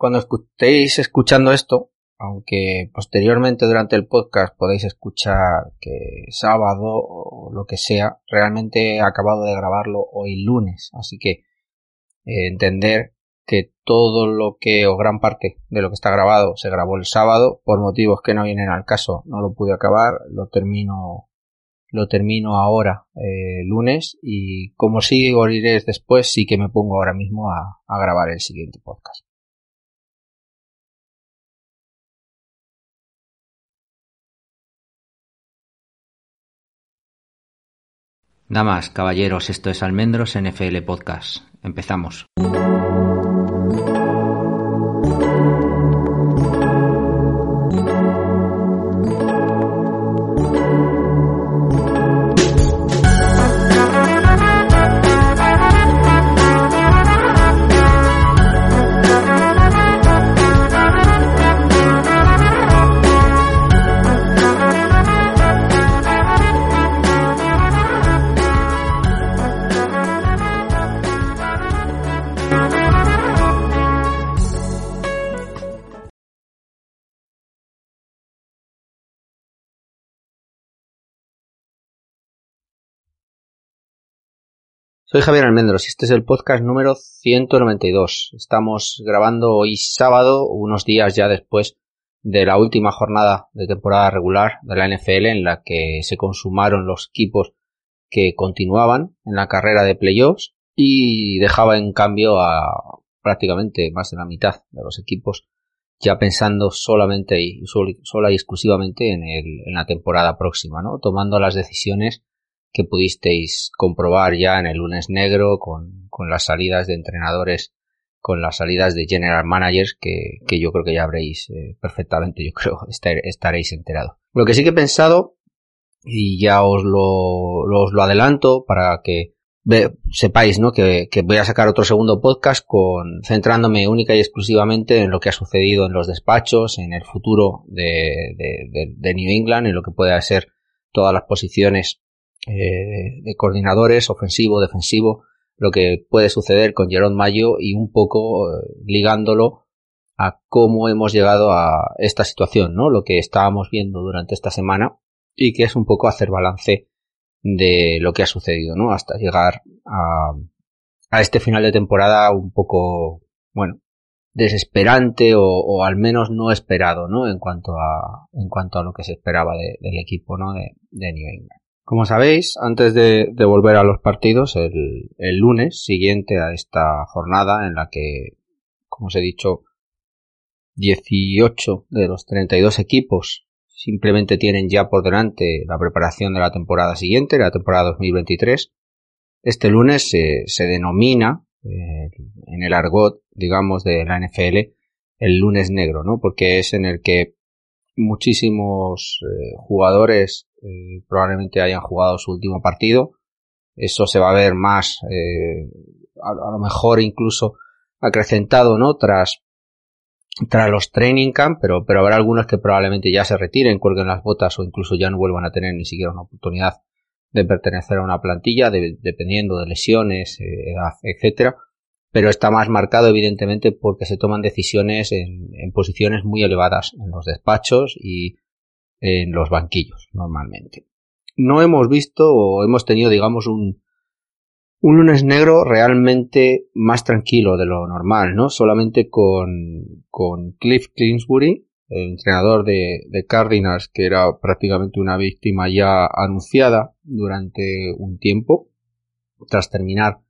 Cuando estéis escuchando esto, aunque posteriormente durante el podcast podéis escuchar que sábado o lo que sea, realmente he acabado de grabarlo hoy lunes, así que eh, entender que todo lo que o gran parte de lo que está grabado se grabó el sábado por motivos que no vienen al caso, no lo pude acabar, lo termino lo termino ahora eh, lunes y como sigo iré después sí que me pongo ahora mismo a grabar el siguiente podcast. Damas, caballeros, esto es Almendros NFL Podcast. Empezamos. Soy Javier Almendros y este es el podcast número 192. Estamos grabando hoy sábado, unos días ya después de la última jornada de temporada regular de la NFL en la que se consumaron los equipos que continuaban en la carrera de playoffs y dejaba en cambio a prácticamente más de la mitad de los equipos ya pensando solamente y sola y exclusivamente en, el, en la temporada próxima, ¿no? Tomando las decisiones que pudisteis comprobar ya en el lunes negro con, con las salidas de entrenadores, con las salidas de general managers que, que yo creo que ya habréis eh, perfectamente, yo creo, estaréis enterados. Lo que sí que he pensado, y ya os lo, os lo adelanto para que sepáis, ¿no? Que, que, voy a sacar otro segundo podcast con, centrándome única y exclusivamente en lo que ha sucedido en los despachos, en el futuro de, de, de New England, en lo que pueda ser todas las posiciones eh, de coordinadores, ofensivo, defensivo, lo que puede suceder con Jerón Mayo y un poco eh, ligándolo a cómo hemos llegado a esta situación, ¿no? Lo que estábamos viendo durante esta semana y que es un poco hacer balance de lo que ha sucedido, ¿no? Hasta llegar a, a este final de temporada un poco, bueno, desesperante o, o, al menos no esperado, ¿no? En cuanto a, en cuanto a lo que se esperaba de, del equipo, ¿no? De, de New England. Como sabéis, antes de, volver a los partidos, el, el, lunes siguiente a esta jornada en la que, como os he dicho, 18 de los 32 equipos simplemente tienen ya por delante la preparación de la temporada siguiente, la temporada 2023. Este lunes se, se denomina eh, en el argot, digamos, de la NFL el lunes negro, ¿no? Porque es en el que muchísimos eh, jugadores eh, probablemente hayan jugado su último partido. Eso se va a ver más, eh, a, lo mejor incluso acrecentado, ¿no? Tras, tras los training camp, pero, pero habrá algunos que probablemente ya se retiren, cuelguen las botas o incluso ya no vuelvan a tener ni siquiera una oportunidad de pertenecer a una plantilla, de, dependiendo de lesiones, eh, edad, etcétera pero está más marcado evidentemente porque se toman decisiones en, en, posiciones muy elevadas en los despachos y en los banquillos normalmente. No hemos visto o hemos tenido digamos un, un lunes negro realmente más tranquilo de lo normal, ¿no? Solamente con, Cliff Clinsbury, el entrenador de Cardinals, que era prácticamente una víctima ya anunciada durante un tiempo, tras terminar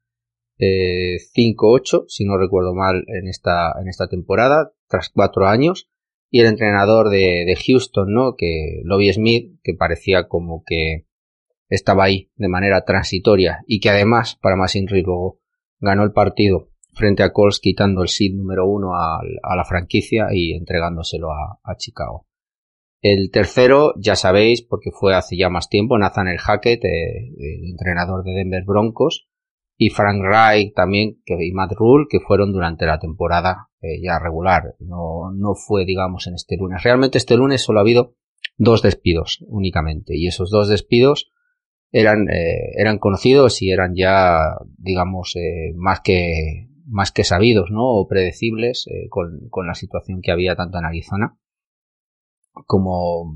eh, 5-8, si no recuerdo mal, en esta, en esta temporada, tras cuatro años, y el entrenador de, Houston, ¿no? Que Lobby Smith, que parecía como que estaba ahí de manera transitoria y que además, para más Inri luego ganó el partido frente a Colts quitando el seed número uno a, la franquicia y entregándoselo a, a, Chicago. El tercero, ya sabéis, porque fue hace ya más tiempo, Nathaniel Hackett, eh, el entrenador de Denver Broncos, y Frank Reich también que, y Matt Rule que fueron durante la temporada eh, ya regular. No, no fue, digamos, en este lunes. Realmente este lunes solo ha habido dos despidos únicamente y esos dos despidos eran, eh, eran conocidos y eran ya, digamos, eh, más que más que sabidos, ¿no? O predecibles eh, con, con, la situación que había tanto en Arizona como,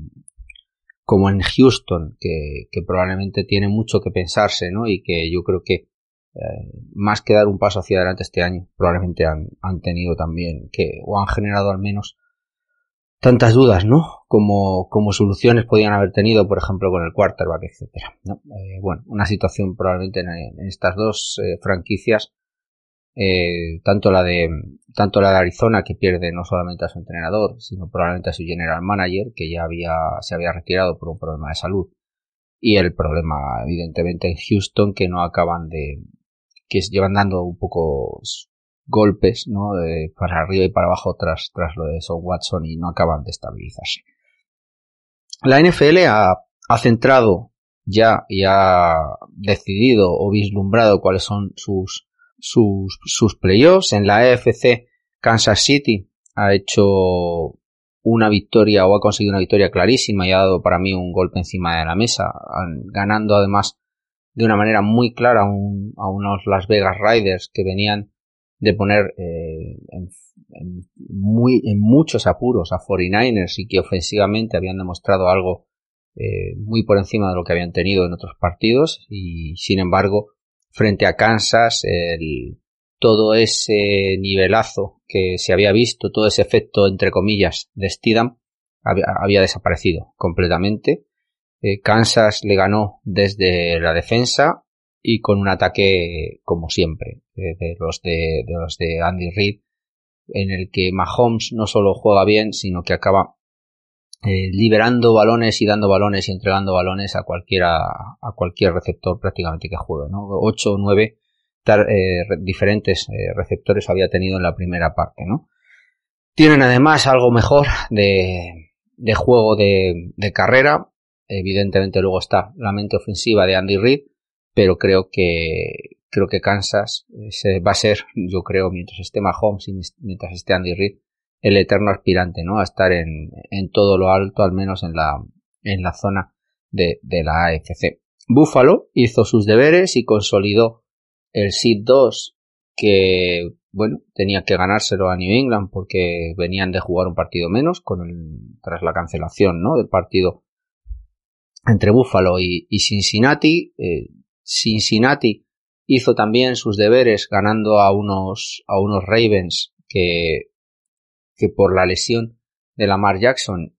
como en Houston, que, que probablemente tiene mucho que pensarse, ¿no? Y que yo creo que eh, más que dar un paso hacia adelante este año, probablemente han, han tenido también que, o han generado al menos tantas dudas, ¿no? Como, como soluciones podían haber tenido, por ejemplo, con el quarterback, etcétera. ¿no? Eh, bueno, una situación probablemente en, estas dos eh, franquicias, eh, tanto la de tanto la de Arizona que pierde no solamente a su entrenador, sino probablemente a su general manager que ya había se había retirado por un problema de salud y el problema evidentemente en Houston que no acaban de que llevan dando un poco golpes, ¿no? De para arriba y para abajo tras, tras lo de Son Watson y no acaban de estabilizarse. La NFL ha, ha centrado ya y ha decidido o vislumbrado cuáles son sus, sus, sus playoffs. En la EFC, Kansas City ha hecho una victoria o ha conseguido una victoria clarísima y ha dado para mí un golpe encima de la mesa, ganando además de una manera muy clara a, un, a unos Las Vegas Riders que venían de poner eh, en, muy, en muchos apuros a 49ers y que ofensivamente habían demostrado algo eh, muy por encima de lo que habían tenido en otros partidos y sin embargo frente a Kansas el, todo ese nivelazo que se había visto, todo ese efecto entre comillas de Stidham había, había desaparecido completamente. Eh, Kansas le ganó desde la defensa y con un ataque como siempre de, los de, de, los de Andy Reid en el que Mahomes no solo juega bien sino que acaba eh, liberando balones y dando balones y entregando balones a cualquiera a cualquier receptor prácticamente que juegue ¿no? ocho o nueve eh, diferentes eh, receptores había tenido en la primera parte ¿no? tienen además algo mejor de, de juego de, de carrera evidentemente luego está la mente ofensiva de Andy Reid pero creo que creo que Kansas va a ser, yo creo, mientras esté Mahomes y mientras esté Andy Reid, el eterno aspirante, ¿no? A estar en, en todo lo alto, al menos en la, en la zona de, de la AFC. Buffalo hizo sus deberes y consolidó el Seed 2 que, bueno, tenía que ganárselo a New England porque venían de jugar un partido menos con el, tras la cancelación, ¿no? Del partido entre Buffalo y, Cincinnati. Eh, Cincinnati hizo también sus deberes ganando a unos, a unos Ravens que, que por la lesión de Lamar Jackson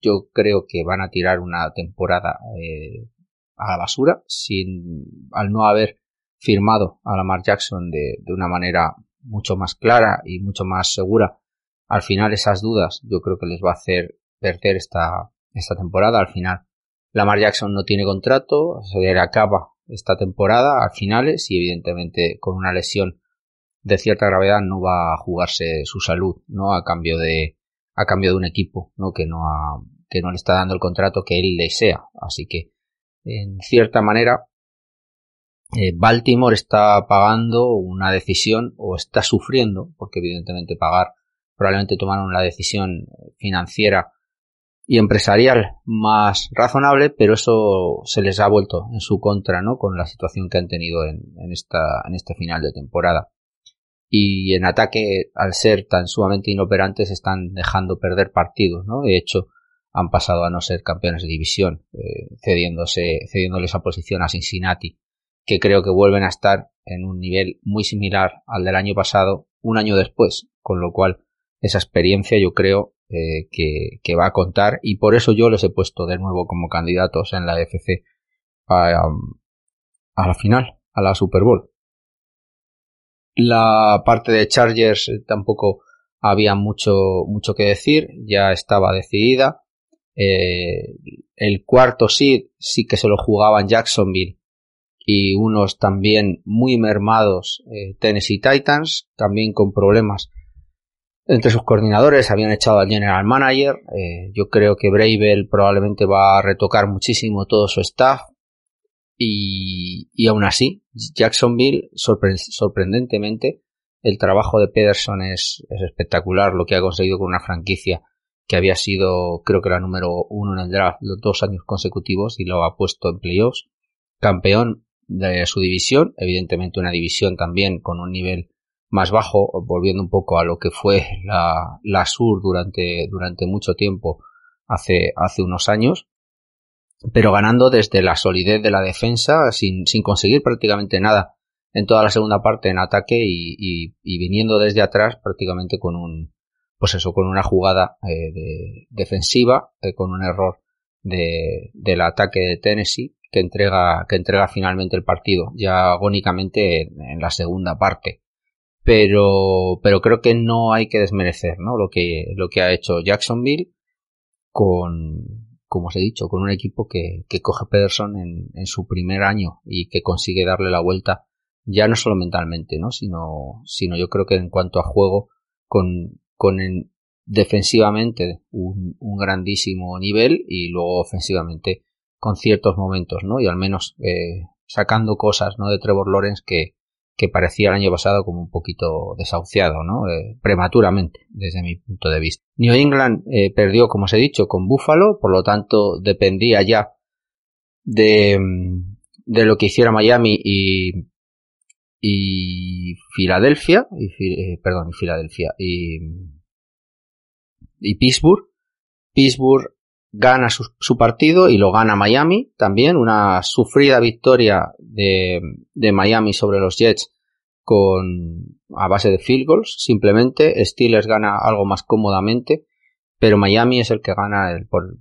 yo creo que van a tirar una temporada eh, a la basura sin al no haber firmado a Lamar Jackson de, de, una manera mucho más clara y mucho más segura al final esas dudas yo creo que les va a hacer perder esta, esta temporada al final Lamar Jackson no tiene contrato se le acaba esta temporada a finales y evidentemente con una lesión de cierta gravedad no va a jugarse su salud, ¿no? A cambio de a cambio de un equipo, ¿no? Que no ha, que no le está dando el contrato que él desea. Así que en cierta manera eh, Baltimore está pagando una decisión o está sufriendo, porque evidentemente pagar probablemente tomaron la decisión financiera y empresarial más razonable, pero eso se les ha vuelto en su contra, ¿no? Con la situación que han tenido en, en, esta, en este final de temporada. Y en ataque, al ser tan sumamente inoperantes, están dejando perder partidos, ¿no? De hecho, han pasado a no ser campeones de división, eh, cediéndose, cediéndole esa posición a Cincinnati, que creo que vuelven a estar en un nivel muy similar al del año pasado, un año después, con lo cual esa experiencia yo creo eh, que, va a contar y por eso yo les he puesto de nuevo como candidatos en la FC a, la final, a la Super Bowl. La parte de Chargers tampoco había mucho, mucho que decir, ya estaba decidida. Eh, el cuarto seed sí que se lo jugaban Jacksonville y unos también muy mermados eh, Tennessee Titans, también con problemas entre sus coordinadores habían echado al general manager. Eh, yo creo que Bravel probablemente va a retocar muchísimo todo su staff. Y, y aún así, Jacksonville, sorpre sorprendentemente, el trabajo de Pederson es, es, espectacular. Lo que ha conseguido con una franquicia que había sido, creo que la número uno en el draft los dos años consecutivos y lo ha puesto en playoffs. Campeón de su división, evidentemente una división también con un nivel más bajo, volviendo un poco a lo que fue la, la Sur durante, durante mucho tiempo hace, hace unos años, pero ganando desde la solidez de la defensa sin, sin conseguir prácticamente nada en toda la segunda parte en ataque y, y, viniendo desde atrás prácticamente con un, pues eso, con una jugada eh, de, defensiva, eh, con un error de, del ataque de Tennessee que entrega, que entrega finalmente el partido, ya agónicamente en la segunda parte pero, pero creo que no hay que desmerecer, ¿no? Lo que, lo que ha hecho Jacksonville con, como os he dicho, con un equipo que, que coge Pederson en, en su primer año y que consigue darle la vuelta ya no solo mentalmente, ¿no? Sino, sino yo creo que en cuanto a juego, con, con defensivamente un, un, grandísimo nivel y luego ofensivamente con ciertos momentos, ¿no? Y al menos eh, sacando cosas, ¿no? De Trevor Lawrence que, que parecía el año pasado como un poquito desahuciado, ¿no? Eh, prematuramente, desde mi punto de vista. New England eh, perdió, como os he dicho, con Buffalo, por lo tanto dependía ya de, mm, de lo que hiciera Miami y, y Filadelfia, y, eh, Filadelfia, y, y Pittsburgh. Pittsburgh gana su, partido y lo gana Miami también, una sufrida victoria de, de, Miami sobre los Jets con a base de field goals, simplemente. Steelers gana algo más cómodamente, pero Miami es el que gana el, por,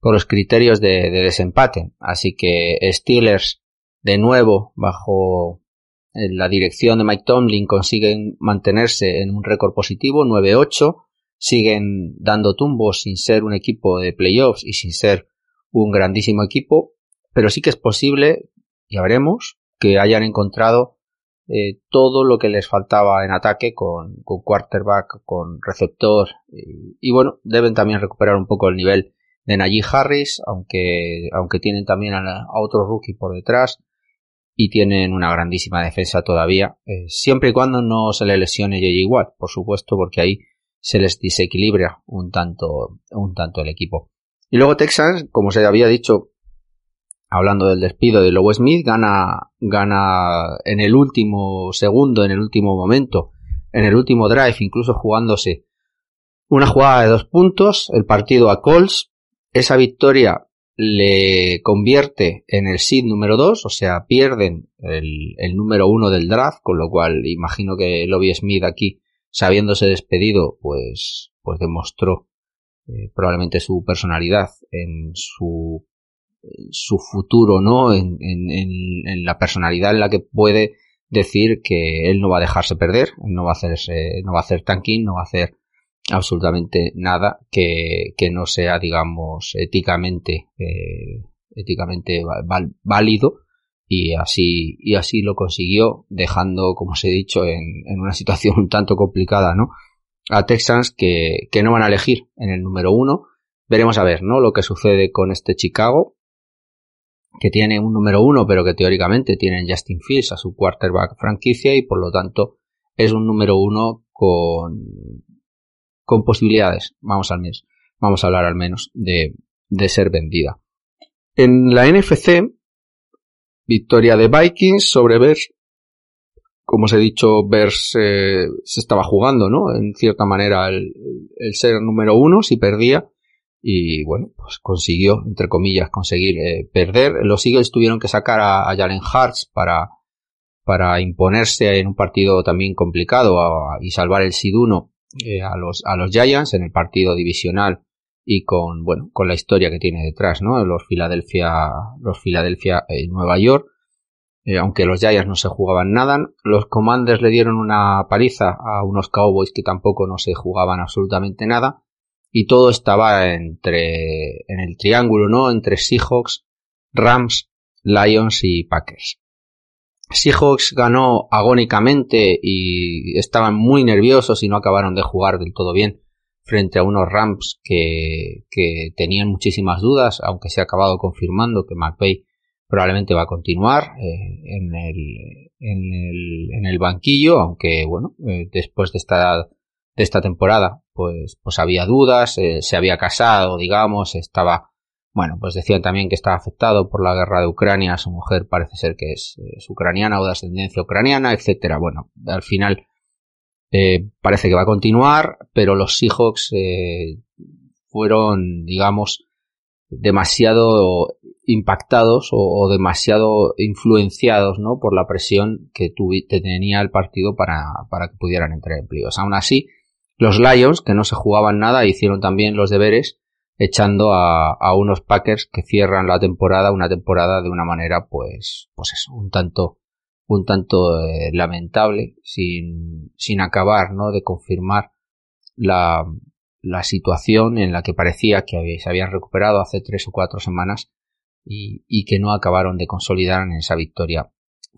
por los criterios de, de desempate, así que Steelers de nuevo bajo la dirección de Mike Tomlin consiguen mantenerse en un récord positivo 9-8 siguen dando tumbos sin ser un equipo de playoffs y sin ser un grandísimo equipo, pero sí que es posible, ya veremos, que hayan encontrado eh, todo lo que les faltaba en ataque con, quarterback, con receptor y, bueno, deben también recuperar un poco el nivel de Najee Harris, aunque, aunque tienen también a, otro rookie por detrás y tienen una grandísima defensa todavía, eh, siempre y cuando no se le lesione J.J. Watt, por supuesto, porque ahí se les desequilibra un tanto, un tanto el equipo. Y luego Texans, como se había dicho, hablando del despido de Lowe Smith, gana, gana en el último segundo, en el último momento, en el último drive, incluso jugándose una jugada de dos puntos, el partido a Colts. Esa victoria le convierte en el seed número dos, o sea, pierden el, el número uno del draft, con lo cual imagino que Lobby Smith aquí sabiéndose despedido, pues, pues demostró eh, probablemente su personalidad en su, su futuro, ¿no? En, en, en, la personalidad en la que puede decir que él no va a dejarse perder, no va a hacerse, no va a hacer tanking, no va a hacer absolutamente nada que, que no sea, digamos, éticamente, eh, éticamente válido y así, y así lo consiguió, dejando, como os he dicho, en, una situación un tanto complicada, ¿no? A Texans que, que no van a elegir en el número uno. Veremos a ver, ¿no? Lo que sucede con este Chicago, que tiene un número uno, pero que teóricamente tienen Justin Fields a su quarterback franquicia y por lo tanto es un número uno con, con posibilidades, vamos al mes, vamos a hablar al menos de, de ser vendida. En la NFC, Victoria de Vikings sobre Bears. Como os he dicho, Bears eh, se estaba jugando, ¿no? En cierta manera el, ser número uno si perdía. Y bueno, pues consiguió, entre comillas, conseguir eh, perder. Los Eagles tuvieron que sacar a, a Jalen Hartz para, para imponerse en un partido también complicado y salvar el SID 1 eh, a, los, a los Giants en el partido divisional y con, bueno, con la historia que tiene detrás, ¿no? Los Philadelphia, los Philadelphia en Nueva York, eh, aunque los Giants no se jugaban nada, los Commanders le dieron una paliza a unos Cowboys que tampoco no se jugaban absolutamente nada, y todo estaba entre, en el triángulo, ¿no? Entre Seahawks, Rams, Lions y Packers. Seahawks ganó agónicamente y estaban muy nerviosos y no acabaron de jugar del todo bien frente a unos Rams que, tenían muchísimas dudas, aunque se ha acabado confirmando que McVay probablemente va a continuar eh, en, el, en, el, banquillo, aunque bueno, eh, después de esta, de esta temporada pues, pues había dudas, eh, se había casado, digamos, estaba bueno, pues decían también que estaba afectado por la guerra de Ucrania, su mujer parece ser que es, ucraniana o de ascendencia ucraniana, etcétera. Bueno, al final eh, parece que va a continuar, pero los Seahawks eh, fueron, digamos, demasiado impactados o, demasiado influenciados ¿no? por la presión que, tenía el partido para, para que pudieran entrar en playoffs. Aún así, los Lions, que no se jugaban nada, hicieron también los deberes echando a, a, unos Packers que cierran la temporada, una temporada de una manera, pues, pues eso, un tanto, un tanto eh, lamentable, sin, sin acabar, ¿no? De confirmar la, la situación en la que parecía que se habían recuperado hace tres o cuatro semanas y, y que no acabaron de consolidar en esa victoria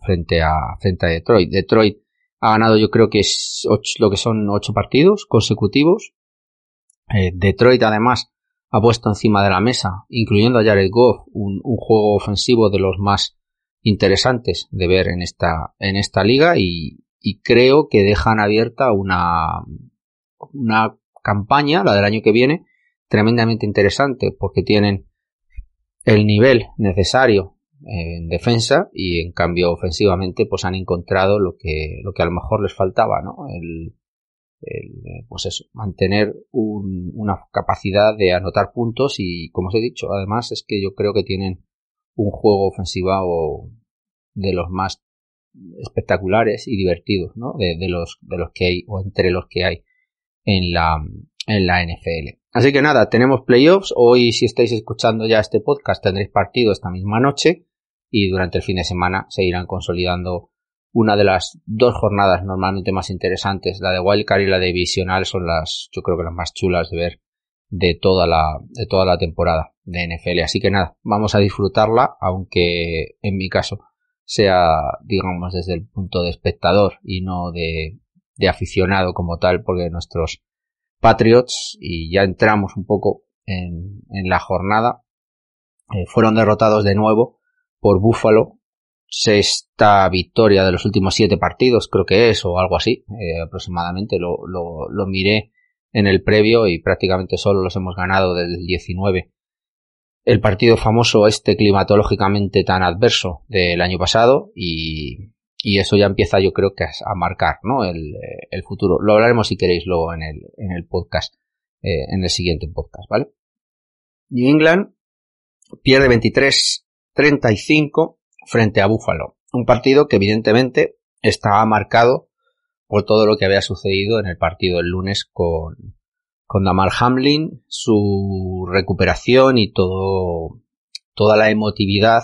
frente a, frente a Detroit. Detroit ha ganado yo creo que es ocho, lo que son ocho partidos consecutivos. Eh, Detroit además ha puesto encima de la mesa, incluyendo a Jared Goff, un, juego ofensivo de los más interesantes de ver en esta, en esta liga y, creo que dejan abierta una, una campaña, la del año que viene, tremendamente interesante porque tienen el nivel necesario en defensa y en cambio ofensivamente pues han encontrado lo que, lo que a lo mejor les faltaba, ¿no? El, pues eso, mantener una capacidad de anotar puntos y, como os he dicho, además es que yo creo que tienen un juego ofensivo de los más espectaculares y divertidos, ¿no? De, los, de los que hay o entre los que hay en la, en la NFL. Así que nada, tenemos playoffs. Hoy, si estáis escuchando ya este podcast, tendréis partido esta misma noche y durante el fin de semana se irán consolidando una de las dos jornadas normalmente más interesantes, la de Wildcard y la de Divisional, son las, yo creo que las más chulas de ver de toda la, de toda la temporada de NFL. Así que nada, vamos a disfrutarla, aunque en mi caso sea, digamos, desde el punto de espectador y no de, de aficionado como tal, porque nuestros Patriots, y ya entramos un poco en, en la jornada, eh, fueron derrotados de nuevo por Buffalo sexta victoria de los últimos siete partidos, creo que es, o algo así, eh, aproximadamente. Lo, lo, lo, miré en el previo y prácticamente solo los hemos ganado desde el 19. El partido famoso este climatológicamente tan adverso del año pasado y, y eso ya empieza yo creo que a, marcar ¿no? el, el, futuro. Lo hablaremos si queréis luego en el, en el podcast, eh, en el siguiente podcast, ¿vale? New England pierde 23-35 frente a Buffalo. Un partido que evidentemente estaba marcado por todo lo que había sucedido en el partido el lunes con, con Damar Hamlin, su recuperación y todo, toda la emotividad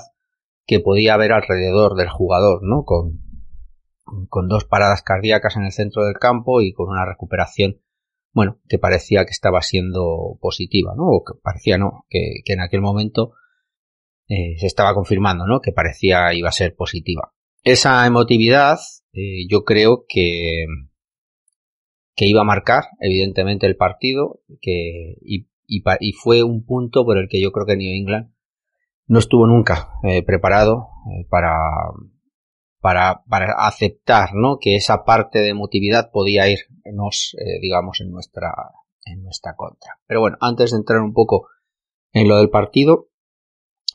que podía haber alrededor del jugador, ¿no? Con, con dos paradas cardíacas en el centro del campo y con una recuperación, bueno, que parecía que estaba siendo positiva, ¿no? O que parecía no, que, que en aquel momento eh, se estaba confirmando, ¿no? Que parecía iba a ser positiva. Esa emotividad, eh, yo creo que, que iba a marcar, evidentemente, el partido, que, y, fue un punto por el que yo creo que New England no estuvo nunca eh, preparado para, para, para aceptar, ¿no? Que esa parte de emotividad podía irnos, digamos, en nuestra, en nuestra contra. Pero bueno, antes de entrar un poco en lo del partido,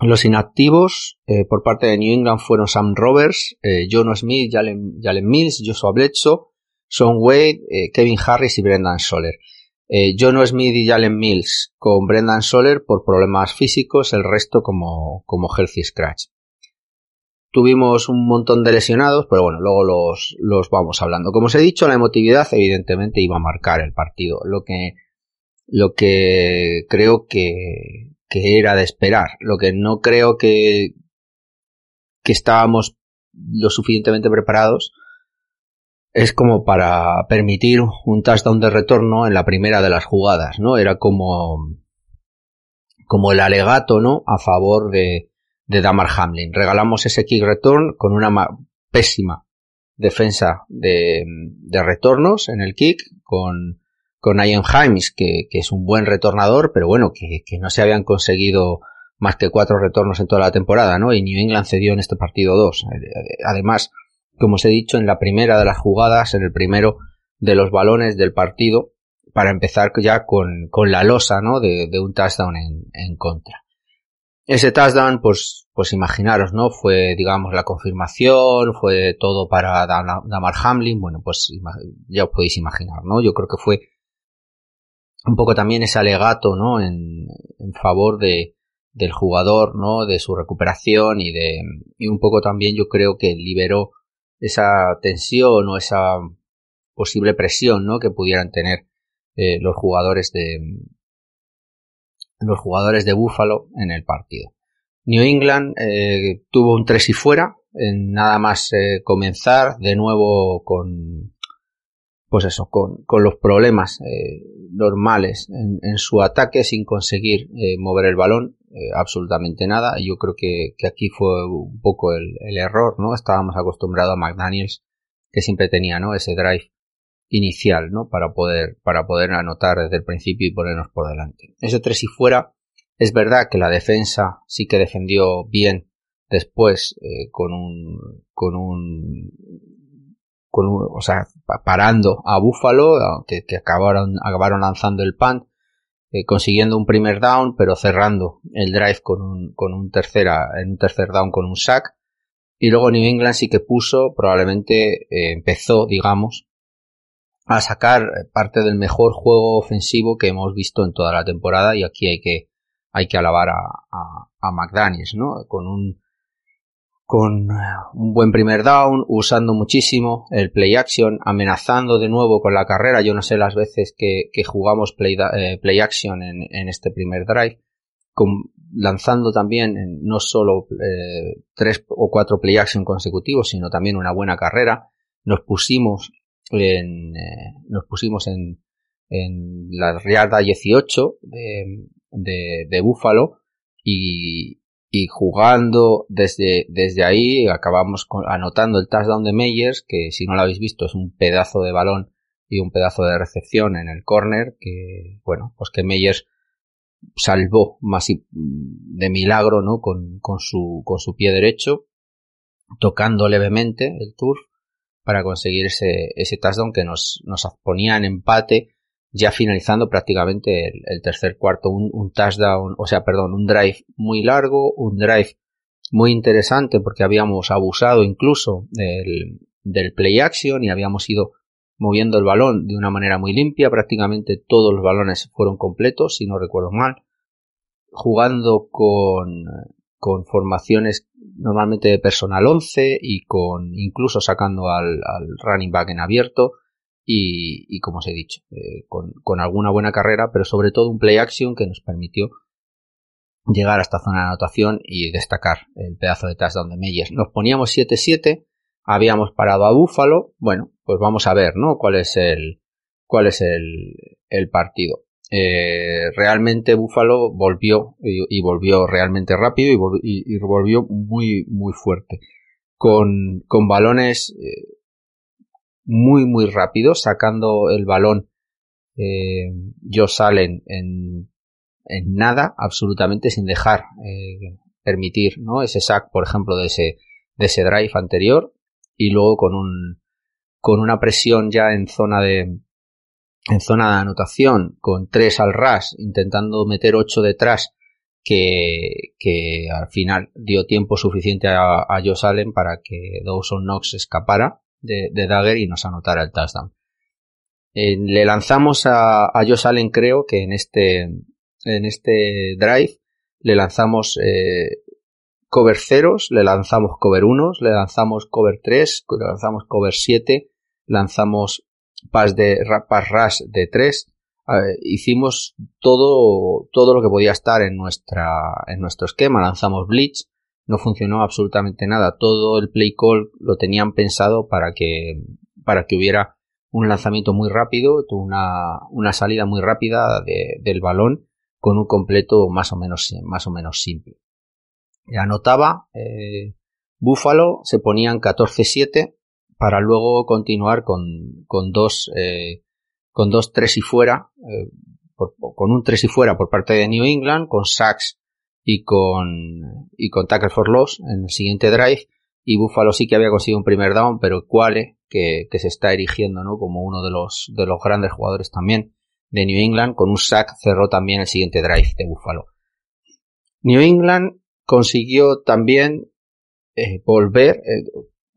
los inactivos eh, por parte de New England fueron Sam Roberts, eh, John Smith, Jalen, Mills, Joshua Bledsoe, Sean Wade, eh, Kevin Harris y Brendan Soler. John Smith y Jalen Mills con Brendan Soler por problemas físicos, el resto como, como healthy scratch. Tuvimos un montón de lesionados, pero bueno, luego los, los vamos hablando. Como os he dicho, la emotividad evidentemente iba a marcar el partido. Lo que, lo que creo que, que era de esperar. Lo que no creo que, que estábamos lo suficientemente preparados es como para permitir un touchdown de retorno en la primera de las jugadas, ¿no? Era como, como el alegato, ¿no? A favor de, de Damar Hamlin. Regalamos ese kick return con una pésima defensa de, de retornos en el kick, con con Ian Himes, que, es un buen retornador, pero bueno, que, no se habían conseguido más que cuatro retornos en toda la temporada, ¿no? Y New England cedió en este partido dos. Además, como os he dicho, en la primera de las jugadas, en el primero de los balones del partido, para empezar ya con, con la losa, ¿no? De, un touchdown en, en, contra. ese touchdown, pues, pues imaginaros, ¿no? Fue, digamos, la confirmación, fue todo para Damar Hamlin, bueno, pues ya os podéis imaginar, ¿no? Yo creo que fue un poco también ese alegato, ¿no? En, favor de, del jugador, ¿no? De su recuperación y de, y un poco también yo creo que liberó esa tensión o esa posible presión, ¿no? Que pudieran tener eh, los jugadores de, los jugadores de Buffalo en el partido. New England eh, tuvo un tres y fuera, en nada más eh, comenzar, de nuevo con, pues eso, con, con los problemas eh, normales en, en, su ataque sin conseguir eh, mover el balón, eh, absolutamente nada. Yo creo que, que, aquí fue un poco el, el, error, ¿no? Estábamos acostumbrados a McDaniels que siempre tenía, ¿no? Ese drive inicial, ¿no? Para poder, para poder anotar desde el principio y ponernos por delante. Ese tres y fuera, es verdad que la defensa sí que defendió bien después eh, con un, con un, con un, o sea, parando a Buffalo, que, que acabaron, acabaron lanzando el punt, eh, consiguiendo un primer down, pero cerrando el drive con un, con un tercera, en un tercer down con un sack. Y luego New England sí que puso, probablemente eh, empezó, digamos, a sacar parte del mejor juego ofensivo que hemos visto en toda la temporada y aquí hay que hay que alabar a, a, McDaniels, ¿no? Con un con un buen primer down, usando muchísimo el play action, amenazando de nuevo con la carrera. Yo no sé las veces que, que jugamos play, eh, play action en, este primer drive, con, lanzando también no solo eh, tres o cuatro play action consecutivos, sino también una buena carrera. Nos pusimos en, eh, nos pusimos en, en la riada 18 de, de, de Búfalo y, y jugando desde, desde ahí acabamos con, anotando el touchdown de Meyers que si no lo habéis visto es un pedazo de balón y un pedazo de recepción en el corner que bueno pues que Meyers salvó más de milagro no con, con su con su pie derecho tocando levemente el turf para conseguir ese, ese touchdown que nos, nos ponía en empate ya finalizando prácticamente el, tercer cuarto, un, un, touchdown, o sea, perdón, un drive muy largo, un drive muy interesante porque habíamos abusado incluso del, play action y habíamos ido moviendo el balón de una manera muy limpia, prácticamente todos los balones fueron completos, si no recuerdo mal, jugando con, con formaciones normalmente de personal 11 y con incluso sacando al running back en abierto y, y como os he dicho, eh, con, con, alguna buena carrera, pero sobre todo un play action que nos permitió llegar a esta zona de anotación y destacar el pedazo de touchdown de Meyers. Nos poníamos 7-7, habíamos parado a Búfalo, bueno, pues vamos a ver, ¿no? Cuál es el, cuál es el, el partido. Eh, realmente Búfalo volvió y, volvió realmente rápido y, volvió, y volvió muy, muy fuerte. Con, con balones eh, muy muy rápido sacando el balón eh, Josh Allen en, en nada absolutamente sin dejar eh, permitir no ese sack por ejemplo de ese de ese drive anterior y luego con un con una presión ya en zona de en zona de anotación con tres al ras intentando meter ocho detrás que, que al final dio tiempo suficiente a, a Josh Allen para que Dawson Knox escapara de, Dagger y nos anotara el touchdown. Eh, le lanzamos a, a Josh Allen, creo que en este, en este drive le lanzamos eh, cover ceros, le lanzamos cover unos, le lanzamos cover 3, le lanzamos cover 7, lanzamos pass de pass rush de 3, eh, hicimos todo todo lo que podía estar en nuestra en nuestro esquema, lanzamos blitz, no funcionó absolutamente nada. Todo el play call lo tenían pensado para que, para que hubiera un lanzamiento muy rápido, una, una salida muy rápida de, del balón con un completo más o menos, más o menos simple. Anotaba eh, se ponían 14-7 para luego continuar con, con dos, eh, con dos tres y fuera, eh, por, con un tres y fuera por parte de New England, con sacks y con, y con Tackle for Loss en el siguiente drive. Y Buffalo sí que había conseguido un primer down, pero Quale, que, que se está erigiendo ¿no? como uno de los, de los grandes jugadores también de New England, con un sack cerró también el siguiente drive de Buffalo. New England consiguió también eh, volver eh,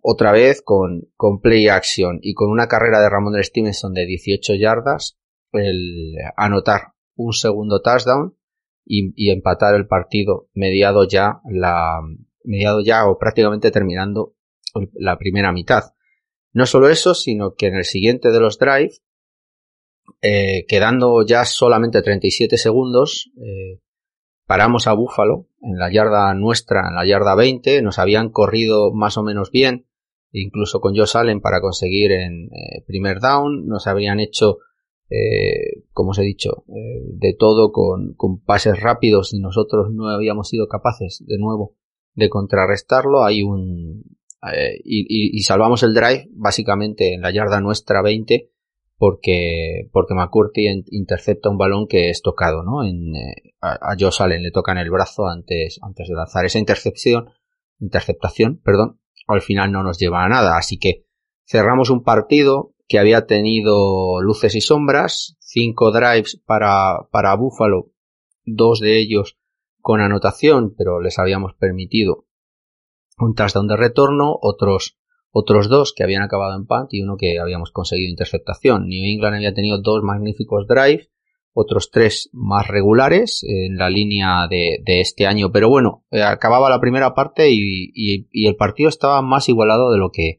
otra vez con, con play action y con una carrera de Ramón Stevenson de 18 yardas, el anotar un segundo touchdown y, empatar el partido mediado ya la mediado ya o prácticamente terminando la primera mitad. No solo eso, sino que en el siguiente de los drives, eh, quedando ya solamente 37 segundos, eh, paramos a Búfalo en la yarda nuestra, en la yarda 20, nos habían corrido más o menos bien, incluso con Josh Allen para conseguir en eh, primer down, nos habían hecho eh, como os he dicho, eh, de todo con, pases rápidos y nosotros no habíamos sido capaces de nuevo de contrarrestarlo. Hay un eh, y, salvamos el drive básicamente en la yarda nuestra 20 porque porque McCurdy intercepta un balón que es tocado, ¿no? En, a, a Josh Allen le tocan el brazo antes antes de lanzar esa intercepción, interceptación, perdón. Al final no nos lleva a nada, así que cerramos un partido que había tenido luces y sombras, cinco drives para, para Buffalo, dos de ellos con anotación, pero les habíamos permitido un touchdown de retorno, otros, otros dos que habían acabado en punt y uno que habíamos conseguido interceptación. New England había tenido dos magníficos drives, otros tres más regulares en la línea de, este año, pero bueno, eh, acababa la primera parte y, y el partido estaba más igualado de lo que,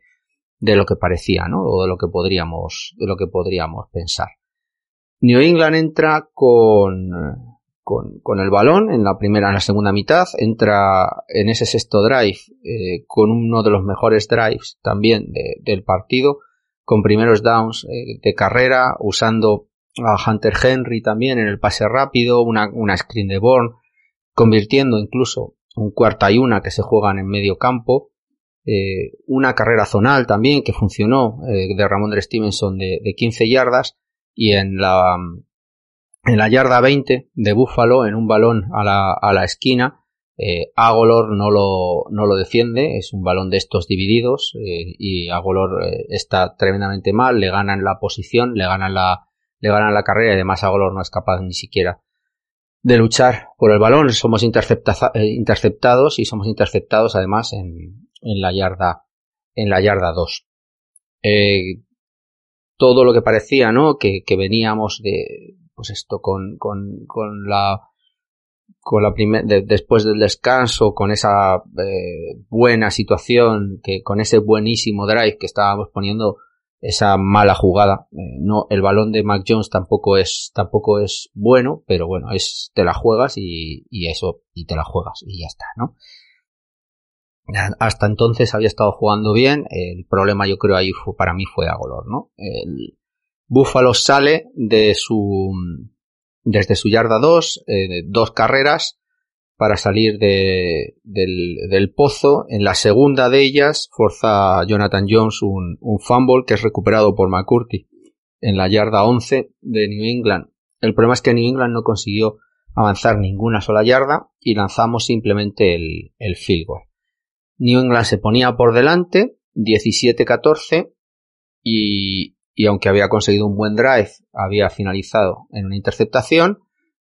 de lo que parecía, ¿no? O de lo que podríamos, de lo que podríamos pensar. New England entra con, con, con el balón en la primera, en la segunda mitad, entra en ese sexto drive eh, con uno de los mejores drives también del partido, con primeros downs eh, de carrera, usando a Hunter Henry también en el pase rápido, una, una screen de Bourne, convirtiendo incluso un cuarta y una que se juegan en medio campo, eh, una carrera zonal también que funcionó eh, de Ramón de Stevenson de, de, 15 yardas y en la en la yarda 20 de Buffalo en un balón a la, a la esquina eh, Agolor no lo, no lo defiende es un balón de estos divididos eh, y Agolor está tremendamente mal le ganan la posición le ganan la le ganan la carrera y además Agolor no es capaz ni siquiera de luchar por el balón. Somos interceptados y somos interceptados además en, en la yarda, en la yarda 2. Eh, todo lo que parecía, ¿no? Que, que veníamos de, pues esto, con, con, con la, con la primer, después del descanso, con esa eh, buena situación, que con ese buenísimo drive que estábamos poniendo, esa mala jugada. Eh, no, el balón de Mac Jones tampoco es, tampoco es bueno, pero bueno, es, te la juegas y, y eso, y te la juegas y ya está, ¿no? Hasta entonces había estado jugando bien. El problema, yo creo, ahí fue, para mí fue Agolor, ¿no? El Buffalo sale de su, desde su yarda 2, eh, dos carreras para salir de, del, pozo. En la segunda de ellas, forza Jonathan Jones un, un fumble que es recuperado por McCurdy en la yarda 11 de New England. El problema es que New England no consiguió avanzar ninguna sola yarda y lanzamos simplemente el, el field goal. New England se ponía por delante 17-14 y, y aunque había conseguido un buen drive, había finalizado en una interceptación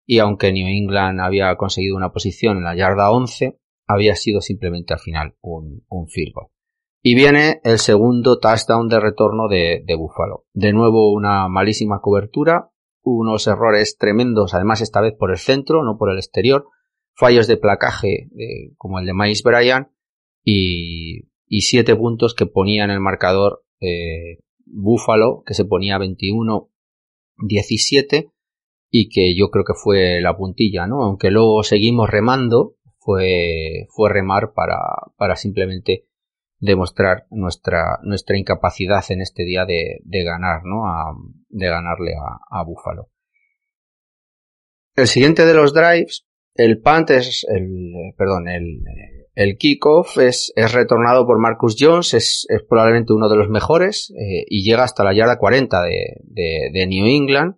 y aunque New England había conseguido una posición en la yarda 11, había sido simplemente al final un, un field goal. Y viene el segundo touchdown de retorno de, de Buffalo. De nuevo una malísima cobertura, unos errores tremendos, además esta vez por el centro, no por el exterior, fallos de placaje eh, como el de Miles Bryan y, y puntos que ponía en el marcador eh, Buffalo, que se ponía 21-17 y que yo creo que fue la puntilla, ¿no? Aunque luego seguimos remando, fue, fue remar para, para simplemente demostrar nuestra, nuestra incapacidad en este día de, de ganar, ¿no? De ganarle a, a Buffalo. El siguiente de los drives, el punt es el, perdón, el, el kickoff es, retornado por Marcus Jones, es, probablemente uno de los mejores eh, y llega hasta la yarda 40 de, de, de, New England,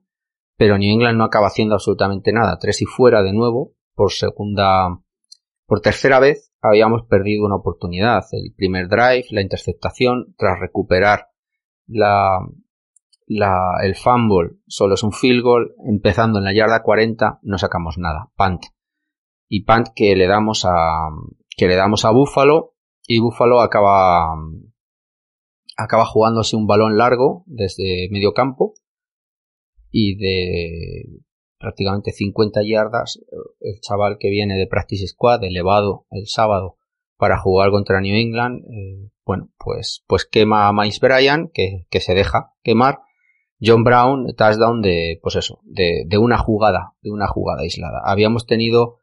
pero New England no acaba haciendo absolutamente nada. Tres y fuera de nuevo, por segunda, por tercera vez habíamos perdido una oportunidad. El primer drive, la interceptación, tras recuperar la, la, el fumble, solo es un field goal, empezando en la yarda 40, no sacamos nada, punt y punt que le damos a que le damos a Buffalo y Buffalo acaba acaba jugándose un balón largo desde medio campo y de prácticamente 50 yardas el chaval que viene de Practice Squad elevado el sábado para jugar contra New England eh, bueno pues pues quema a Miles Bryan que, que se deja quemar. John Brown touchdown de pues eso de, de una jugada de una jugada aislada. Habíamos tenido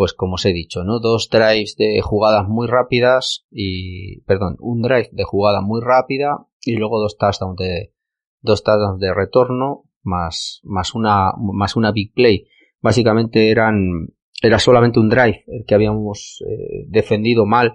pues como os he dicho, ¿no? Dos drives de jugadas muy rápidas y, perdón, un drive de jugada muy rápida y luego dos touchdowns de, dos touchdowns de retorno más, más una, más una big play. Básicamente eran, era solamente un drive el que habíamos eh, defendido mal.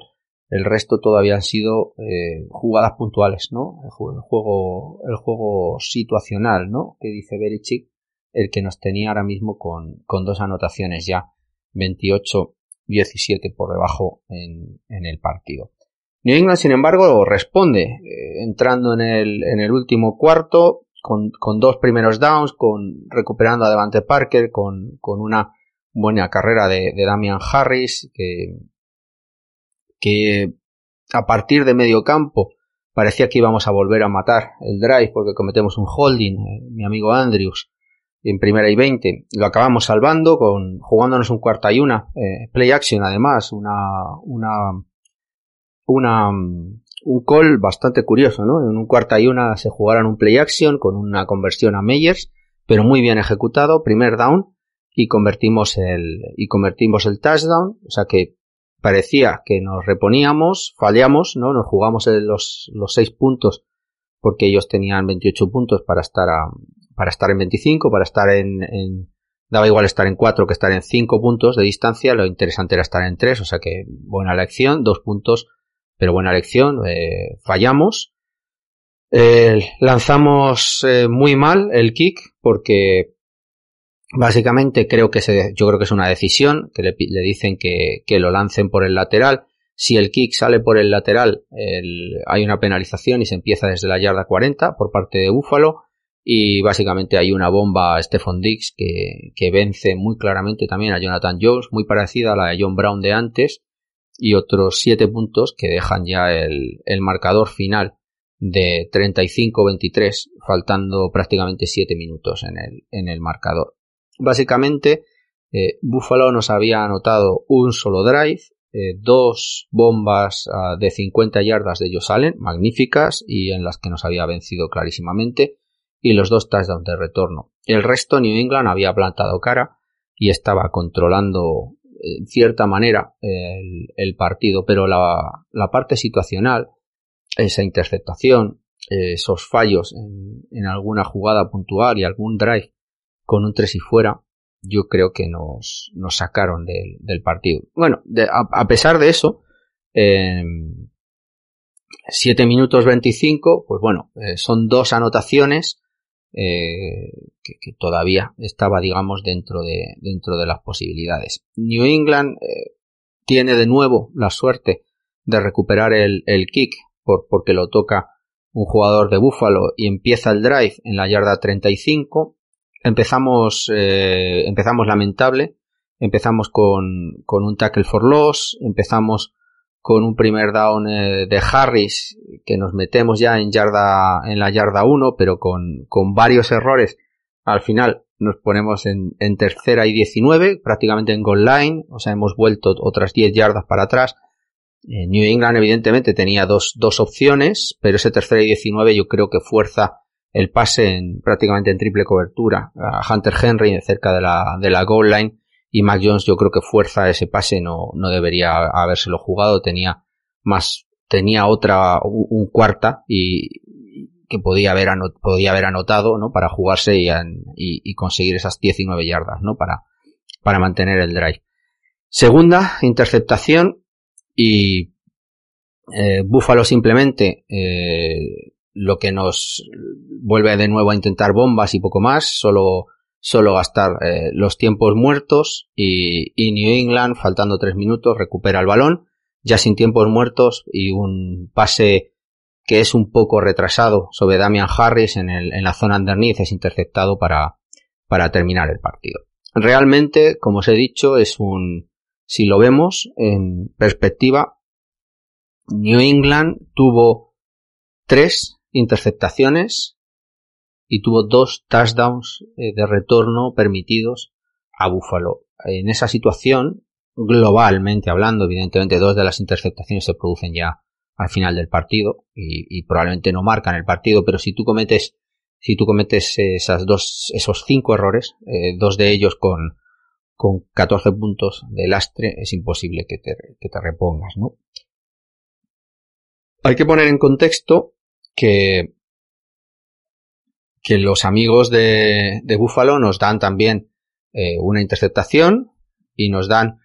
El resto todavía han sido eh, jugadas puntuales, ¿no? El juego, el juego situacional, ¿no? Que dice Belichick, el que nos tenía ahora mismo con, con dos anotaciones ya. 28-17 por debajo en, el partido. New England, sin embargo, responde, eh, entrando en el, en el último cuarto, con, dos primeros downs, con, recuperando a Devante Parker, con, una buena carrera de, Damian Harris, que, que a partir de medio campo parecía que íbamos a volver a matar el drive porque cometemos un holding, eh, mi amigo Andrews en primera y 20. Lo acabamos salvando con jugándonos un cuarta y una, eh, play action además, una, una, una, un call bastante curioso, ¿no? En un cuarta y una se jugaron un play action con una conversión a Meyers, pero muy bien ejecutado, primer down y convertimos el, y convertimos el touchdown, o sea que parecía que nos reponíamos, fallamos, ¿no? Nos jugamos los, los seis puntos porque ellos tenían 28 puntos para estar a, para estar en 25, para estar en, en, daba igual estar en 4 que estar en 5 puntos de distancia, lo interesante era estar en 3, o sea que buena lección, dos puntos, pero buena lección, eh, fallamos. Lanzamos eh, muy mal el kick porque básicamente creo que se, yo creo que es una decisión que le, le dicen que, que, lo lancen por el lateral. Si el kick sale por el lateral, el, hay una penalización y se empieza desde la yarda 40 por parte de Búfalo y básicamente hay una bomba a Stephon Dix que, que, vence muy claramente también a Jonathan Jones, muy parecida a la de John Brown de antes, y otros siete puntos que dejan ya el, el marcador final de 35-23, faltando prácticamente siete minutos en el, en el marcador. Básicamente, eh, Buffalo nos había anotado un solo drive, eh, dos bombas uh, de 50 yardas de Josh Allen, magníficas, y en las que nos había vencido clarísimamente, y los dos touchdowns de retorno. El resto New England había plantado cara y estaba controlando eh, en cierta manera el, partido, pero la, parte situacional, esa interceptación, esos fallos en, alguna jugada puntual y algún drive con un 3 y fuera, yo creo que nos, nos sacaron del, partido. Bueno, a, pesar de eso, 7 minutos 25, pues bueno, eh, son dos anotaciones eh, que, todavía estaba, digamos, dentro de, dentro de las posibilidades. New England eh, tiene de nuevo la suerte de recuperar el, kick por, porque lo toca un jugador de Buffalo y empieza el drive en la yarda 35. Empezamos, eh, empezamos lamentable, empezamos con, con un tackle for loss, empezamos con un primer down eh, de Harris que nos metemos ya en yarda en la yarda 1 pero con, con varios errores. Al final nos ponemos en, en, tercera y 19 prácticamente en goal line o sea hemos vuelto otras 10 yardas para atrás. Eh, New England evidentemente tenía dos, dos opciones pero ese tercera y 19 yo creo que fuerza el pase en, prácticamente en triple cobertura a Hunter Henry cerca de la, de la goal line y Mac Jones yo creo que fuerza ese pase no, no debería habérselo jugado, tenía más, tenía otra, un, cuarta y que podía haber, podía haber anotado, ¿no? Para jugarse y, y, conseguir esas 19 yardas, ¿no? Para, para mantener el drive. Segunda, interceptación y eh, Buffalo simplemente eh, lo que nos vuelve de nuevo a intentar bombas y poco más, solo solo gastar eh, los tiempos muertos y, New England, faltando tres minutos, recupera el balón, ya sin tiempos muertos y un pase que es un poco retrasado sobre Damian Harris en, el, en la zona underneath es interceptado para, para terminar el partido. Realmente, como os he dicho, es un, si lo vemos en perspectiva, New England tuvo tres interceptaciones y tuvo dos touchdowns eh, de retorno permitidos a Buffalo. En esa situación, globalmente hablando, evidentemente dos de las interceptaciones se producen ya al final del partido y, probablemente no marcan el partido, pero si tú cometes si tú cometes esas dos esos cinco errores, eh, dos de ellos con con 14 puntos de lastre es imposible que te, que te repongas, ¿no? Hay que poner en contexto que, que los amigos de, de Buffalo nos dan también eh, una interceptación y nos dan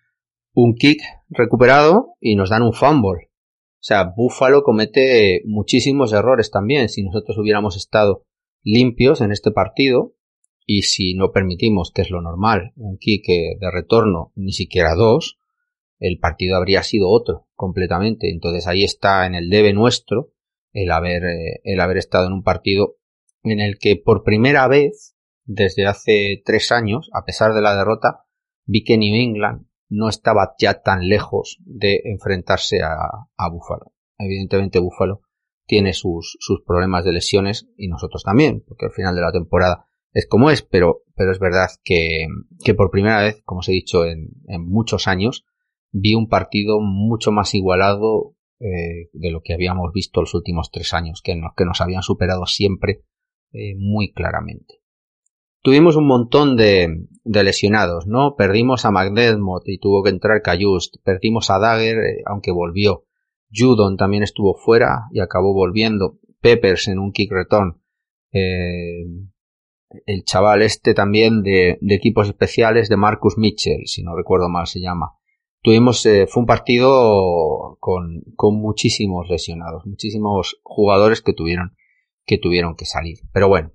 un kick recuperado y nos dan un fumble. O sea, Buffalo comete muchísimos errores también. Si nosotros hubiéramos estado limpios en este partido y si no permitimos, que es lo normal, un kick de retorno, ni siquiera dos, el partido habría sido otro completamente. Entonces ahí está en el debe nuestro el haber, eh, el haber estado en un partido en el que por primera vez desde hace tres años, a pesar de la derrota, vi que New England no estaba ya tan lejos de enfrentarse a, a Buffalo. Evidentemente Buffalo tiene sus, sus problemas de lesiones y nosotros también, porque al final de la temporada es como es, pero, pero es verdad que, que por primera vez, como os he dicho en, muchos años, vi un partido mucho más igualado eh, de lo que habíamos visto los últimos tres años, que nos, que nos habían superado siempre eh, muy claramente. Tuvimos un montón de, lesionados, ¿no? Perdimos a McDermott y tuvo que entrar Cayust. Perdimos a Dagger, eh, aunque volvió. Judon también estuvo fuera y acabó volviendo. Peppers en un kick return. Eh, el chaval este también de, equipos especiales de Marcus Mitchell, si no recuerdo mal se llama. Tuvimos, fue un partido con, con muchísimos lesionados, muchísimos jugadores que tuvieron, que tuvieron que salir. Pero bueno,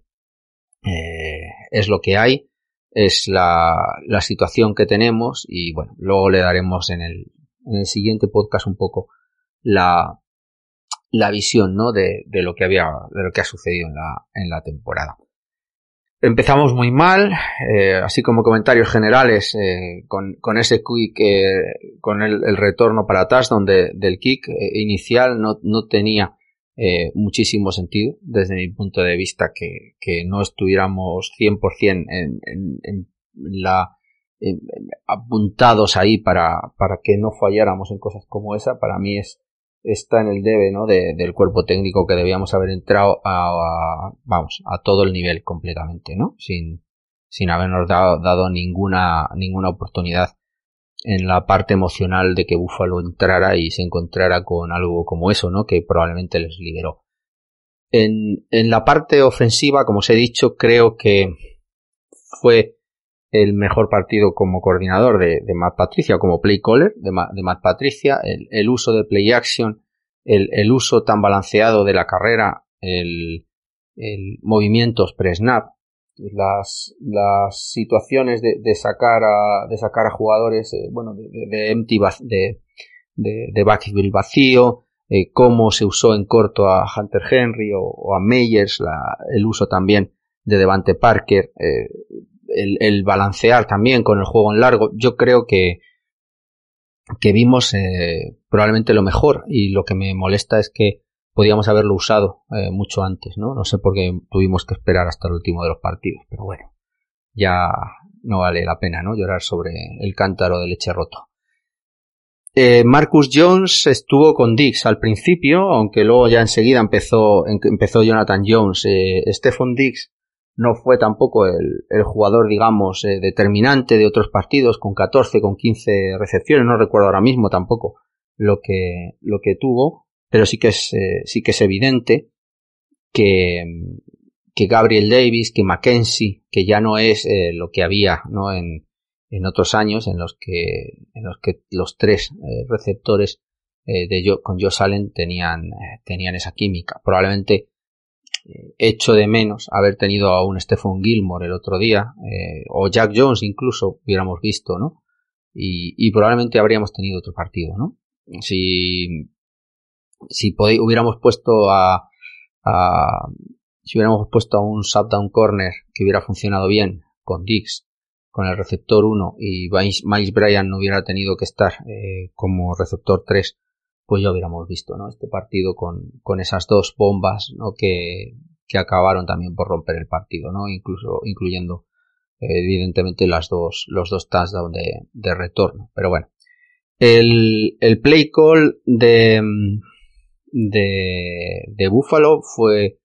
eh, es lo que hay, es la, la situación que tenemos y bueno, luego le daremos en el, en el siguiente podcast un poco la, la visión, ¿no? De, de lo que había, de lo que ha sucedido en la, en la temporada. Empezamos muy mal, eh, así como comentarios generales eh, con, ese quick, con el, el, retorno para touchdown de, del kick inicial no, no tenía eh, muchísimo sentido desde mi punto de vista que, que no estuviéramos 100% en, en, en la en, apuntados ahí para, para que no falláramos en cosas como esa. Para mí es está en el debe ¿no? De, del cuerpo técnico que debíamos haber entrado a, vamos a todo el nivel completamente no sin sin habernos dado, dado ninguna ninguna oportunidad en la parte emocional de que Buffalo entrara y se encontrara con algo como eso no que probablemente les liberó en, en la parte ofensiva como os he dicho creo que fue el mejor partido como coordinador de, Matt Patricia, como play caller de, Matt Patricia, el, uso de play action, el, el, uso tan balanceado de la carrera, el, el movimientos pre-snap, las, las situaciones de, de, sacar a, de sacar a jugadores, eh, bueno, de, de, empty, de, de, de backfield vacío, eh, cómo se usó en corto a Hunter Henry o, a Meyers, la, el uso también de Devante Parker, eh, el, el, balancear también con el juego en largo, yo creo que, que vimos eh, probablemente lo mejor y lo que me molesta es que podíamos haberlo usado eh, mucho antes, ¿no? No sé por qué tuvimos que esperar hasta el último de los partidos, pero bueno, ya no vale la pena, ¿no? Llorar sobre el cántaro de leche roto. Eh, Marcus Jones estuvo con Dix al principio, aunque luego ya enseguida empezó, empezó Jonathan Jones. Eh, Stephon Dix no fue tampoco el, jugador, digamos, eh, determinante de otros partidos, con 14, con 15 recepciones, no recuerdo ahora mismo tampoco lo que, lo que tuvo, pero sí que es, eh, sí que es evidente que, que Gabriel Davis, que Mackenzie, que ya no es eh, lo que había, ¿no? En, en otros años en los que, en los que los tres eh, receptores eh, de yo, con Joe Allen tenían, tenían esa química. Probablemente echo de menos haber tenido a un Stephen Gilmore el otro día, eh, o Jack Jones incluso hubiéramos visto, ¿no? Y, y, probablemente habríamos tenido otro partido, ¿no? Si hubiéramos puesto a, si hubiéramos puesto a un shutdown corner que hubiera funcionado bien con Dix, con el receptor 1 y Miles Bryan no hubiera tenido que estar eh, como receptor 3, pues ya hubiéramos visto ¿no? este partido con, con esas dos bombas ¿no? que, que acabaron también por romper el partido, ¿no? incluso incluyendo eh, evidentemente las dos, los dos touchdowns de, de retorno. Pero bueno, el, el play call de, de, de Buffalo fue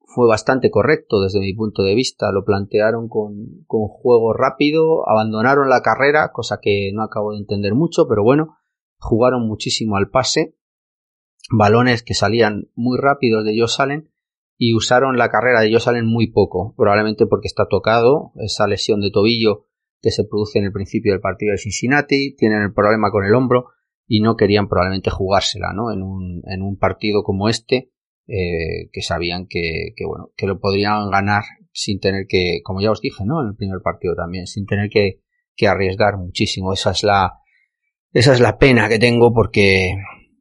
fue bastante correcto desde mi punto de vista. Lo plantearon con, con juego rápido, abandonaron la carrera, cosa que no acabo de entender mucho, pero bueno, jugaron muchísimo al pase, balones que salían muy rápidos de ellos salen y usaron la carrera de ellos salen muy poco, probablemente porque está tocado esa lesión de tobillo que se produce en el principio del partido de Cincinnati, tienen el problema con el hombro y no querían probablemente jugársela, ¿no? En un, en un partido como este, eh, que sabían que, que, bueno, que lo podrían ganar sin tener que, como ya os dije, ¿no? En el primer partido también, sin tener que, que arriesgar muchísimo. Esa es la, esa es la pena que tengo porque,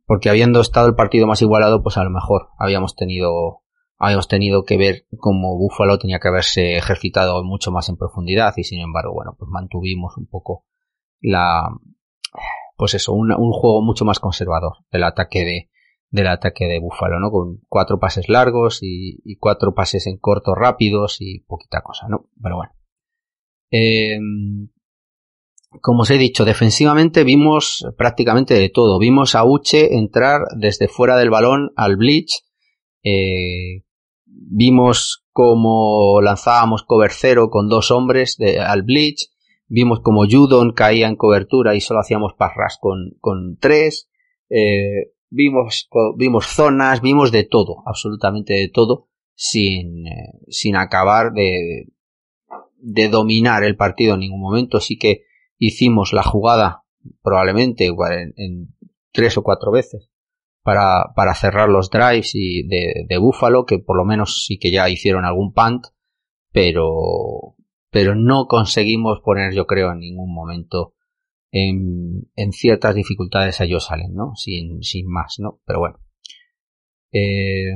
porque habiendo estado el partido más igualado, pues a lo mejor habíamos tenido, habíamos tenido que ver cómo Buffalo tenía que haberse ejercitado mucho más en profundidad y sin embargo, bueno, pues mantuvimos un poco la, pues eso, un, un juego mucho más conservador del ataque de, del ataque de Búfalo, ¿no? Con cuatro pases largos y, cuatro pases en corto rápidos y poquita cosa, ¿no? Pero bueno. Eh, como os he dicho, defensivamente vimos prácticamente de todo. Vimos a Uche entrar desde fuera del balón al bleach. Eh, vimos cómo lanzábamos cover cero con dos hombres al bleach. Vimos como Judon caía en cobertura y solo hacíamos parras con, con tres. Eh, vimos, vimos zonas, vimos de todo, absolutamente de todo, sin, eh, sin acabar de, de dominar el partido en ningún momento. Sí que hicimos la jugada probablemente en, tres o cuatro veces para, para cerrar los drives y de, de Buffalo, que por lo menos sí que ya hicieron algún punt, pero, pero no conseguimos poner, yo creo, en ningún momento en, ciertas dificultades a ellos ¿no? Sin, sin más, ¿no? Pero bueno. Eh,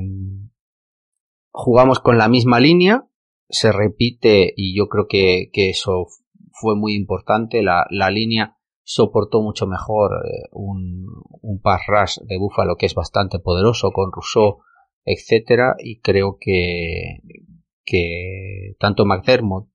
jugamos con la misma línea, se repite y yo creo que, que eso fue muy importante. La, la línea soportó mucho mejor eh, un, un pass rush de Buffalo que es bastante poderoso con Rousseau, etcétera, y creo que, que tanto McDermott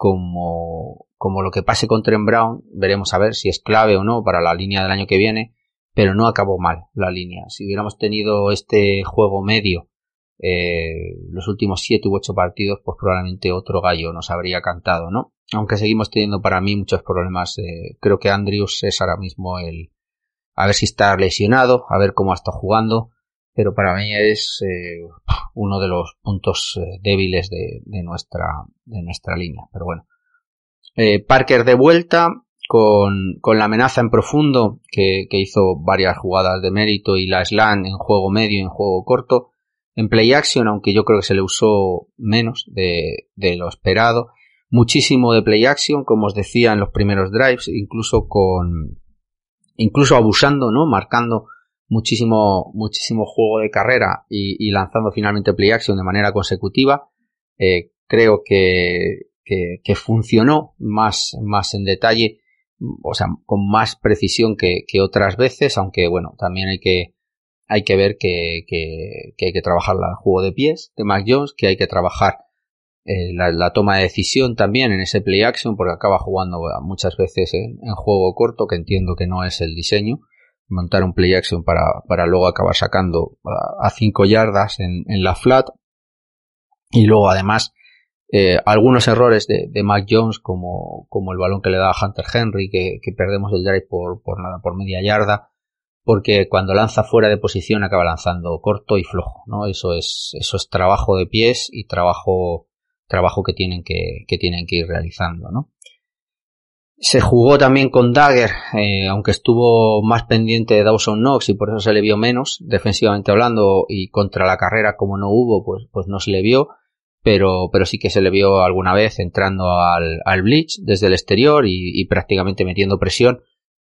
como, como lo que pase con Trent Brown, veremos a ver si es clave o no para la línea del año que viene, pero no acabó mal la línea. Si hubiéramos tenido este juego medio eh, los últimos siete u ocho partidos, pues probablemente otro gallo nos habría cantado, ¿no? Aunque seguimos teniendo para mí muchos problemas. Eh, creo que Andrews es ahora mismo el... A ver si está lesionado, a ver cómo está jugando pero para mí es eh, uno de los puntos eh, débiles de, nuestra, de nuestra línea. Pero bueno. Eh, Parker de vuelta con, con, la amenaza en profundo que, que, hizo varias jugadas de mérito y la slam en juego medio y en juego corto. En play action, aunque yo creo que se le usó menos de, de lo esperado. Muchísimo de play action, como os decía en los primeros drives, incluso con, incluso abusando, ¿no? Marcando muchísimo, muchísimo juego de carrera y, lanzando finalmente play action de manera consecutiva. Eh, creo que, que, funcionó más, más en detalle, o sea, con más precisión que, que otras veces, aunque bueno, también hay que, hay que ver que, que, hay que trabajar el juego de pies de Mac Jones, que hay que trabajar eh, la, toma de decisión también en ese play action, porque acaba jugando muchas veces en, juego corto, que entiendo que no es el diseño montar un play action para, para luego acabar sacando a 5 yardas en, en, la flat. Y luego además eh, algunos errores de, de Mac Jones como, como el balón que le da a Hunter Henry que, que perdemos el drive por, por nada, por media yarda. Porque cuando lanza fuera de posición acaba lanzando corto y flojo, ¿no? Eso es, eso es trabajo de pies y trabajo, trabajo que tienen que, que tienen que ir realizando, ¿no? Se jugó también con Dagger, eh, aunque estuvo más pendiente de Dawson Knox y por eso se le vio menos, defensivamente hablando, y contra la carrera como no hubo, pues, pues no se le vio, pero, pero sí que se le vio alguna vez entrando al, al Bleach desde el exterior y, prácticamente metiendo presión,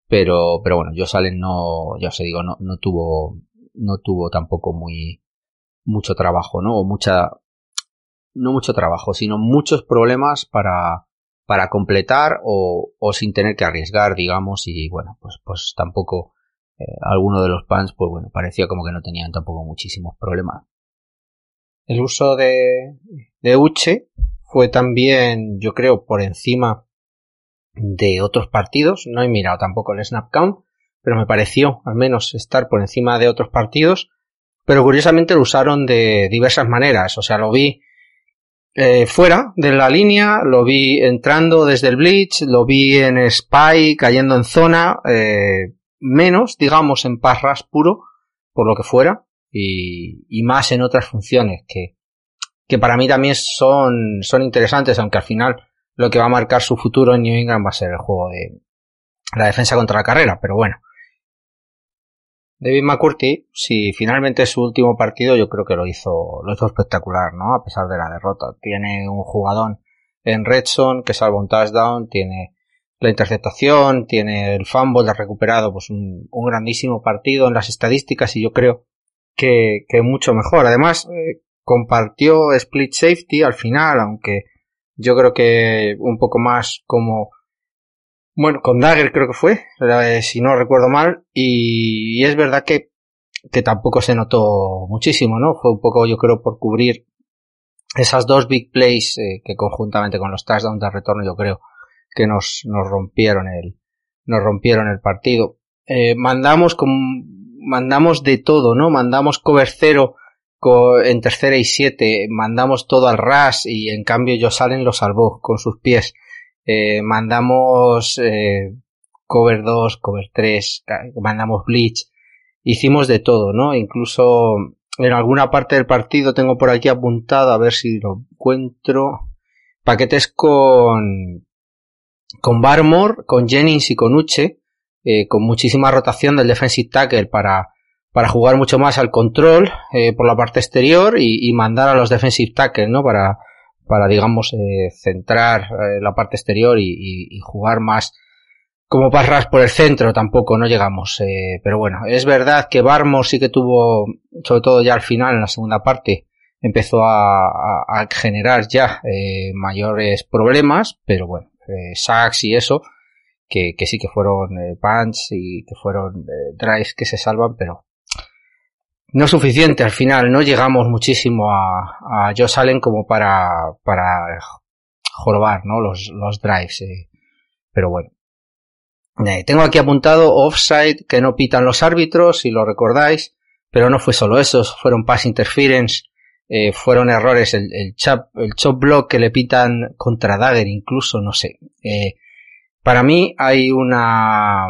pero, pero bueno, Josalen no, ya os digo, no, no tuvo, no tuvo tampoco muy, mucho trabajo, ¿no? O mucha, no mucho trabajo, sino muchos problemas para, para completar o, o sin tener que arriesgar, digamos, y bueno, pues, pues tampoco eh, alguno de los pans, pues bueno, parecía como que no tenían tampoco muchísimos problemas. El uso de, de Uche fue también, yo creo, por encima de otros partidos. No he mirado tampoco el snap count, pero me pareció al menos estar por encima de otros partidos. Pero curiosamente lo usaron de diversas maneras. O sea, lo vi eh, fuera de la línea, lo vi entrando desde el blitz, lo vi en spy, cayendo en zona, eh, menos, digamos, en parras puro, por lo que fuera, y, y más en otras funciones que, que para mí también son, son interesantes, aunque al final lo que va a marcar su futuro en New England va a ser el juego de la defensa contra la carrera, pero bueno. David McCurty, si finalmente es su último partido, yo creo que lo hizo, lo hizo espectacular, ¿no? A pesar de la derrota. Tiene un jugadón en Redson que salva un touchdown, tiene la interceptación, tiene el fumble, ha recuperado pues un, grandísimo partido en las estadísticas y yo creo que, que mucho mejor. Además, eh, compartió split safety al final, aunque yo creo que un poco más como bueno, con Dagger creo que fue, si no recuerdo mal, y, y, es verdad que, que tampoco se notó muchísimo, ¿no? Fue un poco, yo creo, por cubrir esas dos big plays eh, que conjuntamente con los touchdowns de retorno, yo creo que nos, nos rompieron el, nos rompieron el partido. Eh, mandamos con, mandamos de todo, ¿no? Mandamos cover cero en tercera y siete, mandamos todo al ras y en cambio Josalen lo salvó con sus pies eh, mandamos eh, cover 2, cover 3, mandamos bleach, hicimos de todo, ¿no? Incluso en alguna parte del partido tengo por aquí apuntado, a ver si lo encuentro, paquetes con, con Barmore, con Jennings y con Uche, eh, con muchísima rotación del defensive tackle para, para jugar mucho más al control eh, por la parte exterior y, y, mandar a los defensive tackles, ¿no? Para, para digamos eh, centrar eh, la parte exterior y, y, y, jugar más como Parras por el centro tampoco no llegamos eh, pero bueno es verdad que Barmos sí que tuvo sobre todo ya al final en la segunda parte empezó a, a, a generar ya eh, mayores problemas pero bueno eh, sacks y eso que, que sí que fueron punts y que fueron drives que se salvan pero no suficiente al final, no llegamos muchísimo a, a Josh Allen como para, para jorobar, ¿no? Los, los drives, eh. pero bueno. Eh, tengo aquí apuntado offside que no pitan los árbitros, si lo recordáis, pero no fue solo eso, fueron pass interference, eh, fueron errores, el, el, chop, el chop block que le pitan contra Dagger incluso, no sé. Eh, para mí hay una,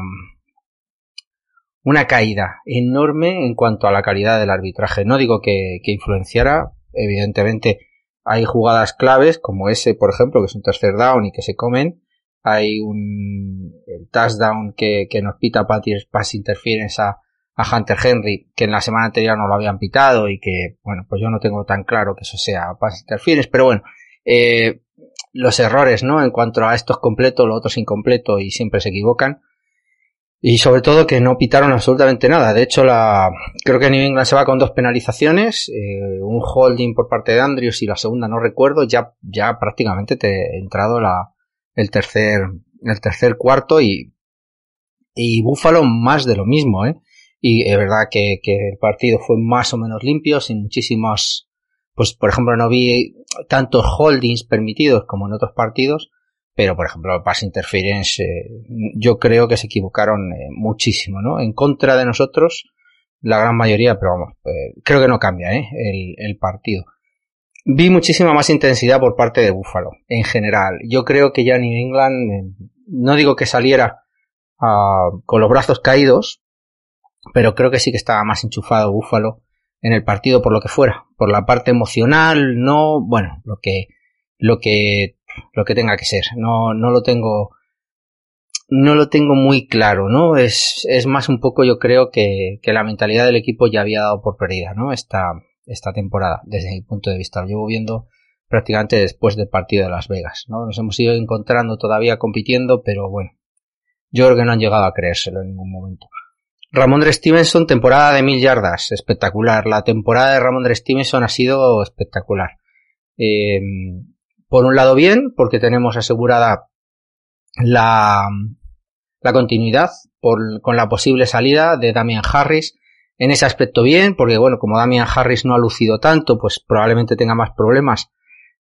una caída enorme en cuanto a la calidad del arbitraje. No digo que, que, influenciara, evidentemente hay jugadas claves como ese, por ejemplo, que es un tercer down y que se comen. Hay un el touchdown que, que nos pita Patrick Pass Interference a, a Hunter Henry, que en la semana anterior no lo habían pitado y que, bueno, pues yo no tengo tan claro que eso sea Pass Interference, pero bueno, eh, los errores, ¿no? En cuanto a esto es completo, lo otro es incompleto y siempre se equivocan y sobre todo que no pitaron absolutamente nada. De hecho, la, creo que New England se va con dos penalizaciones, eh, un holding por parte de Andrews y la segunda no recuerdo, ya, ya prácticamente te he entrado la, el tercer, el tercer cuarto y, y Buffalo más de lo mismo, ¿eh? Y es verdad que, que el partido fue más o menos limpio, sin muchísimos, pues por ejemplo no vi tantos holdings permitidos como en otros partidos, pero por ejemplo Pass Interference eh, yo creo que se equivocaron eh, muchísimo, ¿no? En contra de nosotros, la gran mayoría, pero vamos, eh, creo que no cambia, ¿eh? El, el, partido. Vi muchísima más intensidad por parte de Buffalo, en general. Yo creo que ya New England, no digo que saliera uh, con los brazos caídos, pero creo que sí que estaba más enchufado Buffalo en el partido por lo que fuera, por la parte emocional, no, bueno, lo que, lo que lo que tenga que ser. No, no lo tengo, no lo tengo muy claro, ¿no? Es, es más un poco, yo creo que, que la mentalidad del equipo ya había dado por perdida, ¿no? Esta, esta temporada, desde mi punto de vista. Lo llevo viendo prácticamente después del partido de Las Vegas, ¿no? Nos hemos ido encontrando todavía compitiendo, pero bueno, yo creo que no han llegado a creérselo en ningún momento. Ramondre Stevenson, temporada de mil yardas, espectacular. La temporada de Ramondre Stevenson ha sido espectacular. Eh, por un lado bien, porque tenemos asegurada la, la continuidad con la posible salida de Damian Harris. En ese aspecto bien, porque bueno, como Damian Harris no ha lucido tanto, pues probablemente tenga más problemas,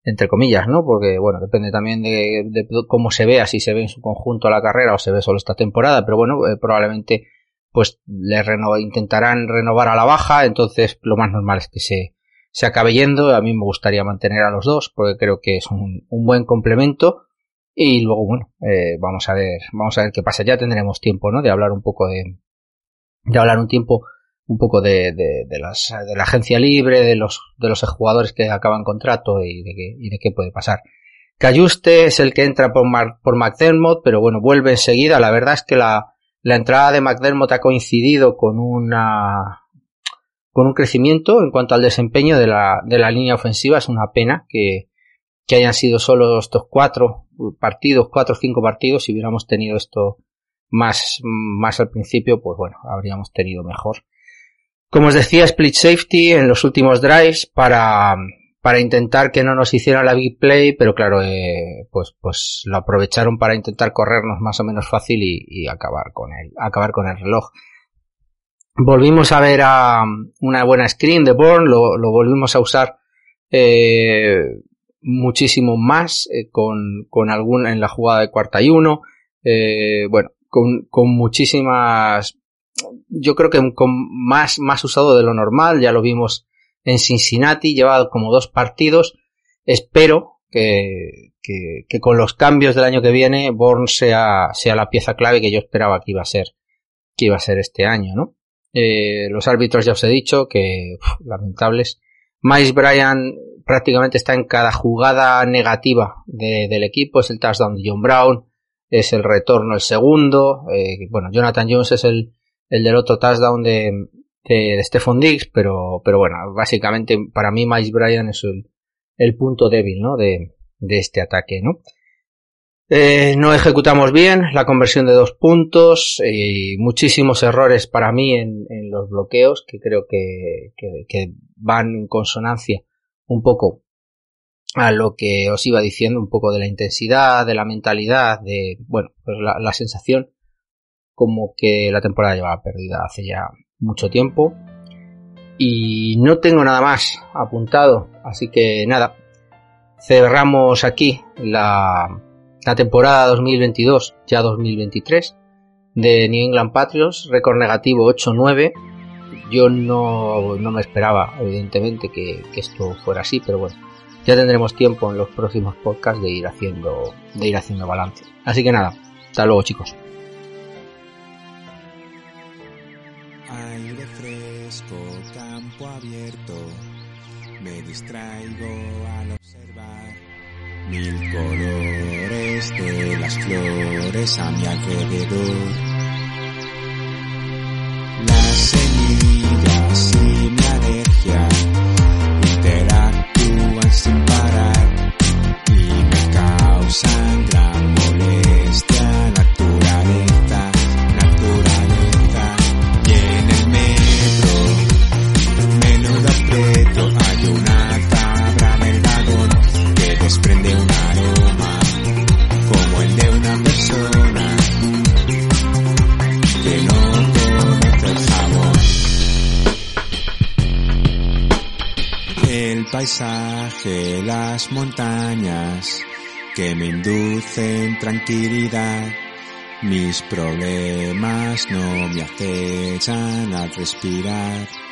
entre comillas, ¿no? Porque bueno, depende también de, de cómo se vea, si se ve en su conjunto la carrera o se ve solo esta temporada, pero bueno, eh, probablemente pues le reno intentarán renovar a la baja, entonces lo más normal es que se, se acabe yendo. A mí me gustaría mantener a los dos porque creo que es un, un buen complemento. Y luego, bueno, eh, vamos a ver, vamos a ver qué pasa. Ya tendremos tiempo, ¿no? De hablar un poco de, de hablar un tiempo, un poco de, de, de, las, de la agencia libre, de los, de los jugadores que acaban contrato y de qué, y de qué puede pasar. Cayuste es el que entra por, Mar, por McDermott, pero bueno, vuelve enseguida. La verdad es que la, la entrada de McDermott ha coincidido con una con un crecimiento en cuanto al desempeño de la, de la línea ofensiva. Es una pena que, que hayan sido solo estos cuatro partidos, cuatro o cinco partidos. Si hubiéramos tenido esto más, más al principio, pues bueno, habríamos tenido mejor. Como os decía, split safety en los últimos drives para, para intentar que no nos hicieran la big play, pero claro, eh, pues, pues lo aprovecharon para intentar corrernos más o menos fácil y, y acabar con el, acabar con el reloj. Volvimos a ver a una buena screen de Bourne, lo, lo volvimos a usar eh, muchísimo más eh, con, con alguna en la jugada de cuarta y uno, eh, bueno, con, con muchísimas, yo creo que con más, más usado de lo normal, ya lo vimos en Cincinnati, lleva como dos partidos. Espero que, que, que, con los cambios del año que viene Bourne sea, sea la pieza clave que yo esperaba que iba a ser, que iba a ser este año, ¿no? Eh, los árbitros ya os he dicho que lamentables. Miles Bryan prácticamente está en cada jugada negativa de, del equipo. Es el touchdown de John Brown, es el retorno el segundo. Eh, bueno, Jonathan Jones es el, el del otro touchdown de, de, de Stephon Diggs, pero, pero bueno, básicamente para mí Miles Bryan es el, el punto débil, ¿no? De, de este ataque, ¿no? Eh, no ejecutamos bien la conversión de dos puntos y muchísimos errores para mí en, los bloqueos que creo que, que, que, van en consonancia un poco a lo que os iba diciendo, un poco de la intensidad, de la mentalidad, de, bueno, pues la, la sensación como que la temporada llevaba perdida hace ya mucho tiempo. Y no tengo nada más apuntado, así que nada, cerramos aquí la, la temporada 2022, ya 2023, de New England Patriots, récord negativo 8-9. Yo no, no, me esperaba, evidentemente, que, esto fuera así, pero bueno, ya tendremos tiempo en los próximos podcasts de ir haciendo, de ir haciendo balance. Así que nada, hasta luego chicos. Aire fresco, campo abierto, me distraigo mil colores de las flores a mi alrededor. Las semillas y mi alergia paisaje, las montañas que me inducen tranquilidad. Mis problemas no me acechan al respirar.